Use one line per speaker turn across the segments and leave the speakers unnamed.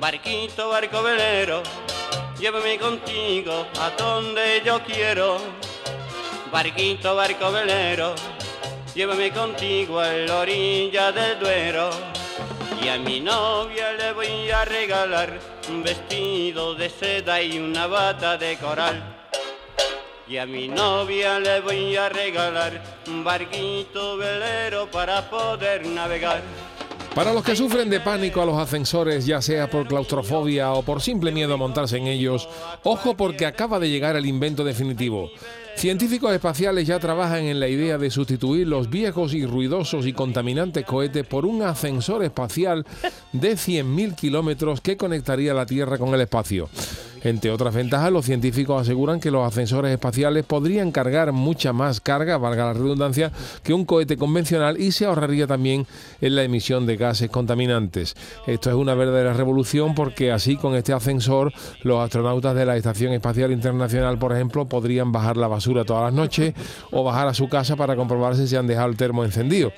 Barquito, barco velero, llévame contigo a donde yo quiero. Barquito, barco velero, llévame contigo a la orilla del Duero. Y a mi novia le voy a regalar un vestido de seda y una bata de coral. Y a mi novia le voy a regalar un barquito velero para poder navegar.
Para los que sufren de pánico a los ascensores, ya sea por claustrofobia o por simple miedo a montarse en ellos, ojo porque acaba de llegar el invento definitivo. Científicos espaciales ya trabajan en la idea de sustituir los viejos y ruidosos y contaminantes cohetes por un ascensor espacial de 100.000 kilómetros que conectaría la Tierra con el espacio. Entre otras ventajas, los científicos aseguran que los ascensores espaciales podrían cargar mucha más carga, valga la redundancia, que un cohete convencional y se ahorraría también en la emisión de gases contaminantes. Esto es una verdadera revolución porque así con este ascensor los astronautas de la Estación Espacial Internacional, por ejemplo, podrían bajar la basura todas las noches o bajar a su casa para comprobarse si han dejado el termo encendido.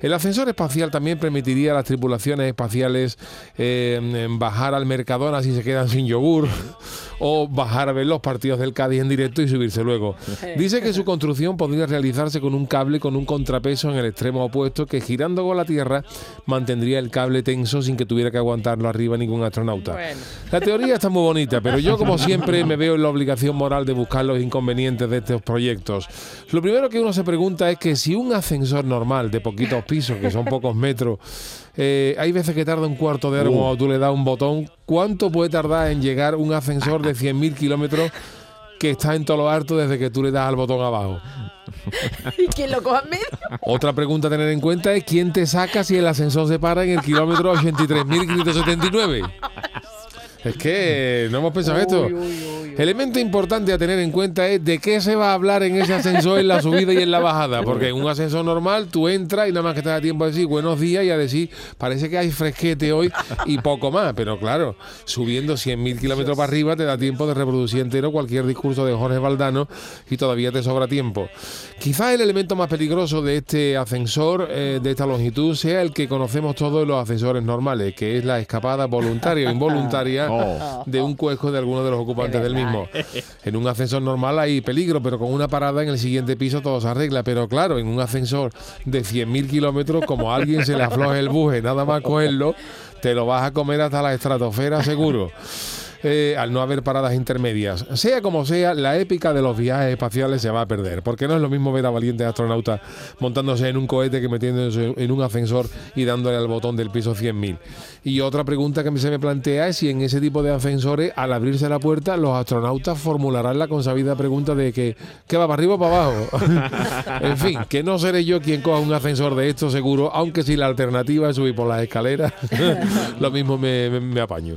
El ascensor espacial también permitiría a las tripulaciones espaciales eh, bajar al Mercadona si se quedan sin yogur o bajar a ver los partidos del Cádiz en directo y subirse luego. Dice que su construcción podría realizarse con un cable con un contrapeso en el extremo opuesto que girando con la Tierra mantendría el cable tenso sin que tuviera que aguantarlo arriba ningún astronauta. La teoría está muy bonita, pero yo como siempre me veo en la obligación moral de buscar los inconvenientes de estos proyectos. Lo primero que uno se pregunta es que si un ascensor normal de poquitos pisos, que son pocos metros, eh, hay veces que tarda un cuarto de hora cuando tú le das un botón. ¿Cuánto puede tardar en llegar un ascensor de 100.000 kilómetros que está en todo lo alto desde que tú le das al botón abajo?
¿Y quién lo coja en medio?
Otra pregunta a tener en cuenta es quién te saca si el ascensor se para en el kilómetro 83.579. Es que no hemos pensado esto. Elemento importante a tener en cuenta es de qué se va a hablar en ese ascensor en la subida y en la bajada. Porque en un ascensor normal tú entras y nada más que te da tiempo a decir buenos días y a decir parece que hay fresquete hoy y poco más. Pero claro, subiendo 100.000 kilómetros para arriba te da tiempo de reproducir entero cualquier discurso de Jorge Valdano y todavía te sobra tiempo. Quizás el elemento más peligroso de este ascensor eh, de esta longitud sea el que conocemos todos los ascensores normales, que es la escapada voluntaria o involuntaria de un cuesco de alguno de los ocupantes del mismo. En un ascensor normal hay peligro, pero con una parada en el siguiente piso todo se arregla. Pero claro, en un ascensor de 100.000 kilómetros, como a alguien se le afloje el buje, nada más cogerlo, te lo vas a comer hasta la estratosfera seguro. Eh, al no haber paradas intermedias. Sea como sea, la épica de los viajes espaciales se va a perder, porque no es lo mismo ver a valientes astronautas montándose en un cohete que metiéndose en un ascensor y dándole al botón del piso 100.000. Y otra pregunta que se me plantea es si en ese tipo de ascensores, al abrirse la puerta, los astronautas formularán la consabida pregunta de que, ¿qué va para arriba o para abajo? en fin, que no seré yo quien coja un ascensor de esto seguro, aunque si la alternativa es subir por las escaleras, lo mismo me, me- apaño.